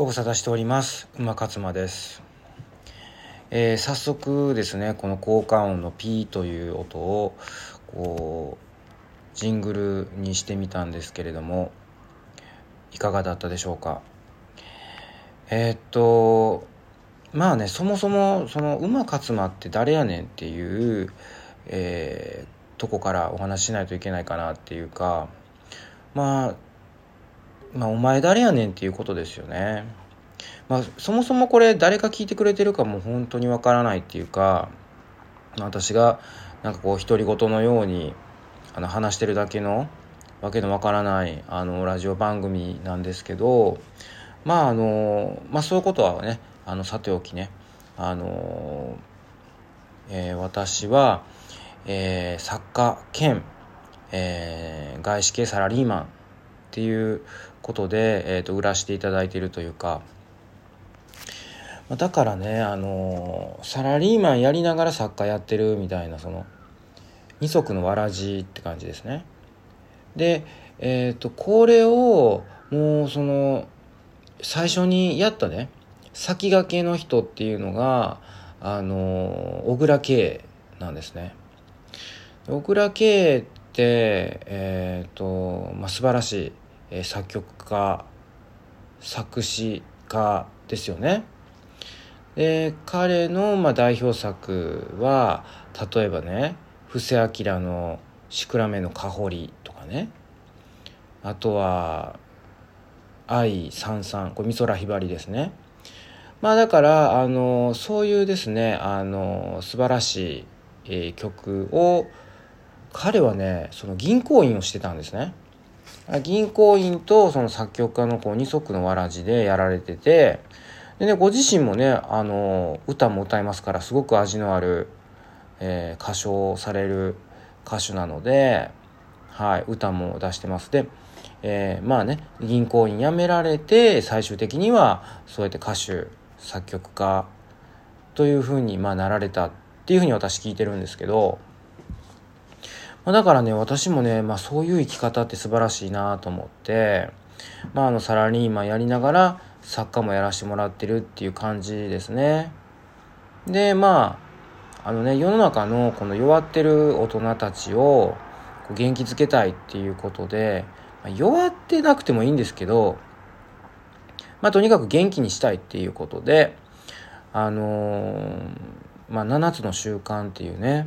ご無沙汰しております。馬勝馬です、えー、早速ですねこの効果音のピーという音をこうジングルにしてみたんですけれどもいかがだったでしょうか？えー、っとまあねそもそもその馬勝馬って誰やねんっていう、えー、とこからお話ししないといけないかなっていうかまあまあ、お前誰やねんっていうことですよね。まあ、そもそもこれ誰が聞いてくれてるかも本当にわからないっていうか、私がなんかこう独り言のようにあの話してるだけのわけのわからないあのラジオ番組なんですけど、まああの、まあそういうことはね、あの、さておきね、あの、えー、私は、えー、作家兼、えー、外資系サラリーマンっていうことで、えーと、売らしていただいているというかだからねあのサラリーマンやりながら作家やってるみたいなその二足のわらじって感じですね。でえっ、ー、とこれをもうその最初にやったね先駆けの人っていうのがあの小倉圭なんですね。小倉圭ってえっ、ー、と、まあ、素晴らしいえ、作曲家作詞家ですよね。で彼の、まあ、代表作は例えばね布施明の「シクラメの香り」とかねあとは「愛三三」これ美空ひばりですね。まあだからあのそういうですねあの素晴らしい、曲を彼はねその銀行員をしてたんですね。銀行員とその作曲家のこう二足のわらじでやられてて、でね、ご自身もね、あの、歌も歌いますから、すごく味のある、えー、歌唱される歌手なので、はい、歌も出してます。で、えー、まあね、銀行員辞められて、最終的には、そうやって歌手、作曲家というふうに、まあ、なられたっていうふうに私聞いてるんですけど、まあ、だからね、私もね、まあそういう生き方って素晴らしいなと思って、まああのサラリーマンやりながら作家もやらせてもらってるっていう感じですね。で、まあ、あのね、世の中のこの弱ってる大人たちを元気づけたいっていうことで、まあ、弱ってなくてもいいんですけど、まあとにかく元気にしたいっていうことで、あのー、まあ7つの習慣っていうね、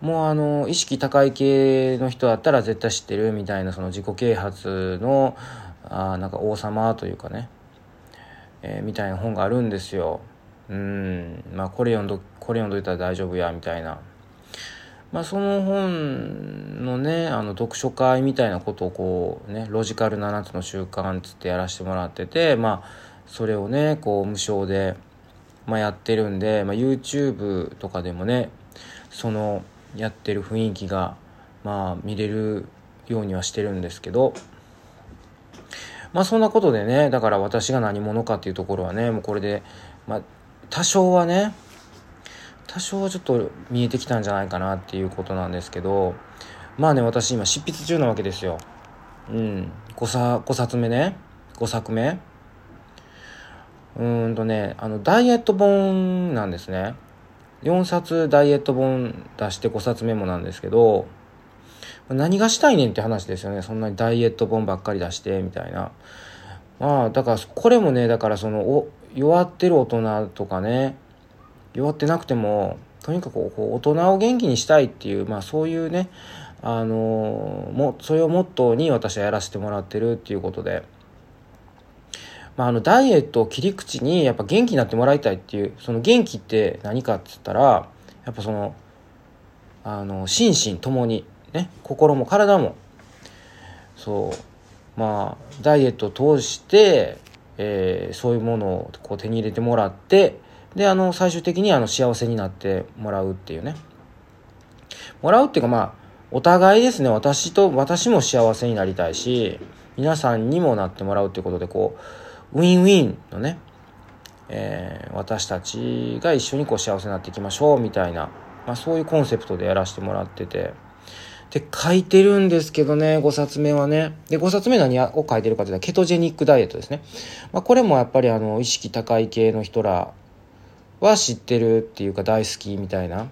もうあの、意識高い系の人だったら絶対知ってるみたいなその自己啓発の、あなんか王様というかね、えー、みたいな本があるんですよ。うん、まあこれ読んど、これ読んどいたら大丈夫や、みたいな。まあその本のね、あの読書会みたいなことをこうね、ロジカル7つの習慣つってやらせてもらってて、まあそれをね、こう無償で、まあやってるんで、まあ YouTube とかでもね、その、やってる雰囲気がまあ見れるようにはしてるんですけどまあそんなことでねだから私が何者かっていうところはねもうこれでまあ多少はね多少はちょっと見えてきたんじゃないかなっていうことなんですけどまあね私今執筆中なわけですよ。うん。5冊 ,5 冊目ね。5作目うんとねあのダイエット本なんですね。4冊ダイエット本出して5冊目もなんですけど、何がしたいねんって話ですよね。そんなにダイエット本ばっかり出して、みたいな。まあ、だから、これもね、だからその、お、弱ってる大人とかね、弱ってなくても、とにかく大人を元気にしたいっていう、まあそういうね、あのも、それをモットーに私はやらせてもらってるっていうことで、まあ、あの、ダイエットを切り口に、やっぱ元気になってもらいたいっていう、その元気って何かって言ったら、やっぱその、あの、心身ともに、ね、心も体も、そう、まあ、ダイエットを通して、えー、そういうものをこう手に入れてもらって、で、あの、最終的にあの、幸せになってもらうっていうね。もらうっていうか、まあ、お互いですね、私と、私も幸せになりたいし、皆さんにもなってもらうっていうことで、こう、ウィンウィンのね、えー、私たちが一緒にこう幸せになっていきましょうみたいな、まあ、そういうコンセプトでやらせてもらっててって書いてるんですけどね、5冊目はね。で、5冊目何を書いてるかというと、ケトジェニックダイエットですね。まあ、これもやっぱりあの、意識高い系の人らは知ってるっていうか大好きみたいな。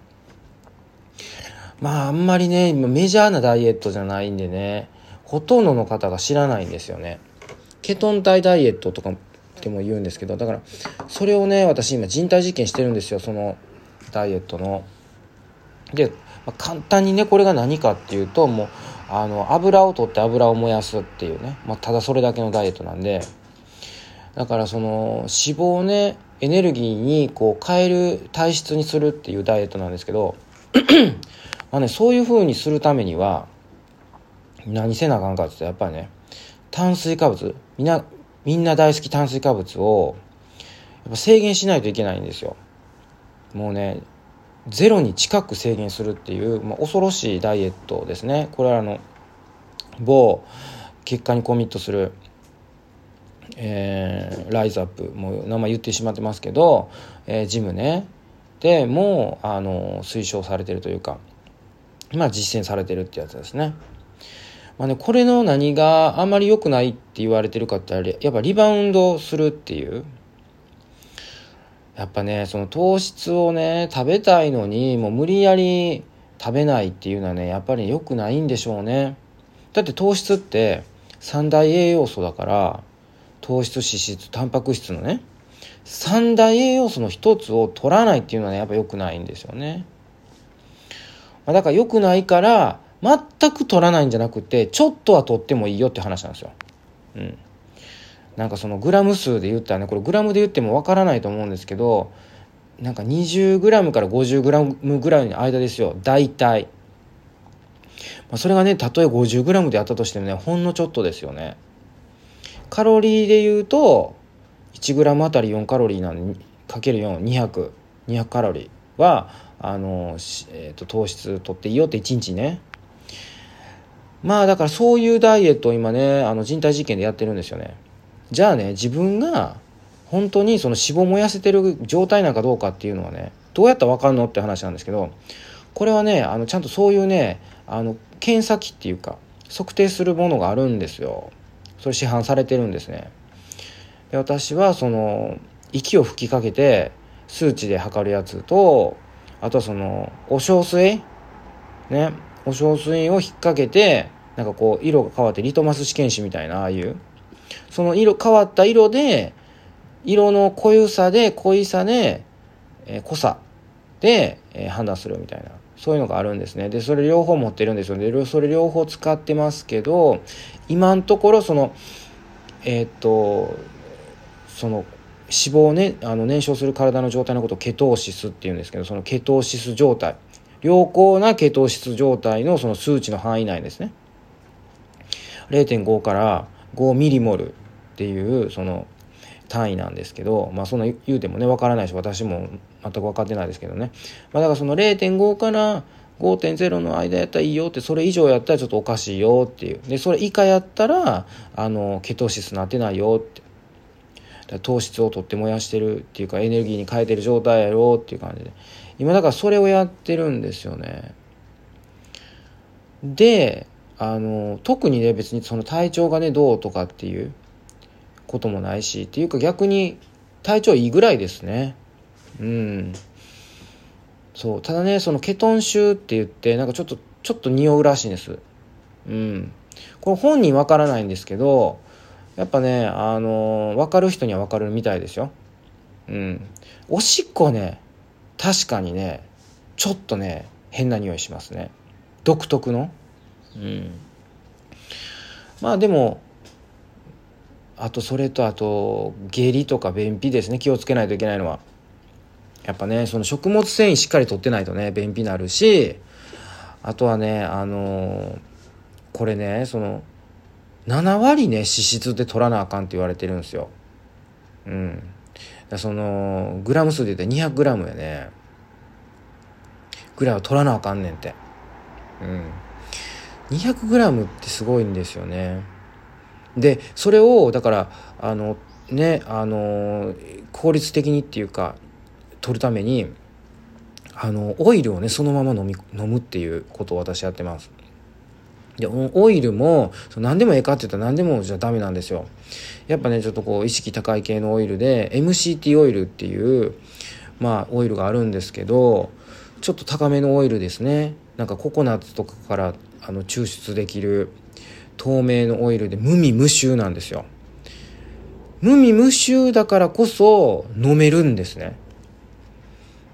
まあ、あんまりね、メジャーなダイエットじゃないんでね、ほとんどの方が知らないんですよね。ケトン体ダイエットとかでも言うんですけど、だから、それをね、私今人体実験してるんですよ、そのダイエットの。で、まあ、簡単にねこれが何かっていうともうあの油を取って油を燃やすっていうね、まあ、ただそれだけのダイエットなんで。だからその脂肪をねエネルギーにこう変える体質にするっていうダイエットなんですけど まあねそういう風にするためには何せなあかんかって言ったらやっぱりね炭水化物。みんなみんな大好き炭水化物をやっぱ制限しないといけないんですよ。もうねゼロに近く制限するっていう、まあ、恐ろしいダイエットですね。これはあの某結果にコミットする、えー、ライズアップもう名前言ってしまってますけど、えー、ジムね。でもあの推奨されてるというかまあ実践されてるってやつですね。まあね、これの何があんまり良くないって言われてるかってあれやっぱリバウンドするっていう。やっぱねその糖質をね食べたいのにもう無理やり食べないっていうのはねやっぱり良くないんでしょうね。だって糖質って三大栄養素だから糖質脂質タンパク質のね三大栄養素の一つを取らないっていうのはねやっぱ良くないんですよね。まあだから良くないから全く取らないんじゃなくてちょっとは取ってもいいよって話なんですよ。うん。なんかそのグラム数で言ったらねこれグラムで言ってもわからないと思うんですけどなんか 20g から 50g ぐらいの間ですよ。大体、まあ、それがねたとえ 50g であったとしてもねほんのちょっとですよね。カロリーで言うと 1g あたり4カロリーなんでかける4200 200カロリーはあの、えーと、糖質取っていいよって1日ねまあだからそういうダイエットを今ねあの人体実験でやってるんですよね。じゃあね自分が本当にその脂肪燃やせてる状態なんかどうかっていうのはねどうやったら分かるのって話なんですけどこれはねあのちゃんとそういうねあの検査機っていうか測定するものがあるんですよ。それ市販されてるんですね。で私はその息を吹きかけて数値で測るやつとあとはそのお小水ね。お小水を引っ掛けてなんかこう色が変わってリトマス試験紙みたいなああいうその色、変わった色で、色の濃ゆさで、濃いさで、えー、濃さで、えー、判断するみたいな。そういうのがあるんですね。で、それ両方持ってるんですよね。それ両方使ってますけど、今のところ、その、えー、っと、その、脂肪をね、あの燃焼する体の状態のことをケトーシスっていうんですけど、そのケトーシス状態。良好なケトーシス状態のその数値の範囲内ですね。0.5から5ミリモルっていうその単位なんですけど、まあそんな言うてもね、わからないし、私も全く分かってないですけどね。まあだからその0.5から5.0の間やったらいいよって、それ以上やったらちょっとおかしいよっていう。で、それ以下やったら、あの、ケトシスなってないよって。糖質をとって燃やしてるっていうか、エネルギーに変えてる状態やろうっていう感じで。今だからそれをやってるんですよね。で、あの特にね別にその体調がねどうとかっていうこともないしっていうか逆に体調いいぐらいですね。うん。そう。ただねそのケトン臭って言ってなんかちょっとちょっと匂うらしいんです。うん。これ本人わからないんですけどやっぱねあの分かる人には分かるみたいですよ。うん。おしっこね確かにねちょっとね変な匂いしますね。独特の。うん。まあでもあとそれとあと下痢とか便秘ですね。気をつけないといけないのは。やっぱねその食物繊維しっかりとってないとね便秘になるしあとはねあのこれねその7割ね脂質で取らなあかんって言われてるんですよ。うんそのグラム数で言ったら200グラムやねぐらいは取らなあかんねんってうん 200g ってすごいんですよね。でそれをだからあのねあの効率的にっていうか取るためにあのオイルをねそのまま飲み飲むっていうことを私やってます。でオイルも何でもええかって言ったら何でもじゃダメなんですよ。やっぱねちょっとこう意識高い系のオイルで MCT オイルっていうまあオイルがあるんですけどちょっと高めのオイルですね。なんかココナッツとかからあの抽出できる透明のオイルで無味無臭なんですよ。無味無臭だからこそ飲めるんですね。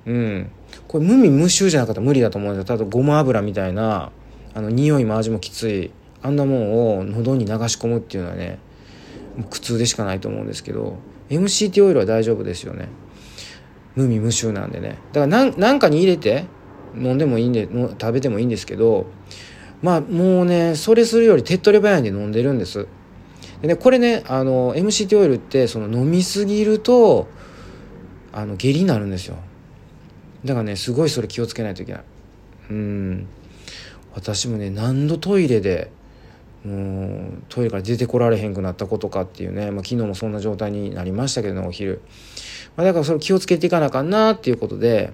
うん。これ無味無臭じゃなかったら無理だと思うんですよ。ただごま油みたいなあの匂いも味もきつい。あんなもんを喉に流し込むっていうのはね苦痛でしかないと思うんですけど MCT オイルは大丈夫ですよね。無味無臭なんでね。だから何かに入れて飲んでもいいんで食べてもいいんですけどまあもうねそれするより手っ取り早いんで飲んでるんです。でねこれねあの MCT オイルってその飲みすぎるとあの下痢になるんですよ。だからねすごいそれ気をつけないといけない。うん。私もね何度トイレでもうトイレから出てこられへんくなったことかっていうね、まあ、昨日もそんな状態になりましたけどねお昼、まあ、だからそれ気をつけていかなあかんなっていうことで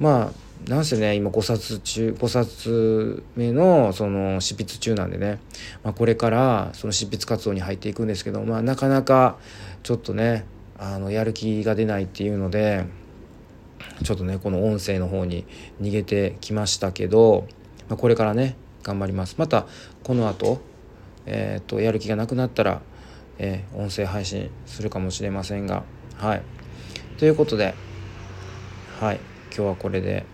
まあなんせね今5冊中5冊目のその執筆中なんでね、まあ、これからその執筆活動に入っていくんですけど、まあ、なかなかちょっとねあのやる気が出ないっていうのでちょっとねこの音声の方に逃げてきましたけど、まあ、これからね頑張ります。またこの後、えー、っとやる気がなくなったら、えー、音声配信するかもしれませんがはい。ということではい。今日はこれで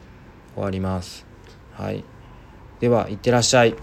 終わります。はい。ではいってらっしゃい。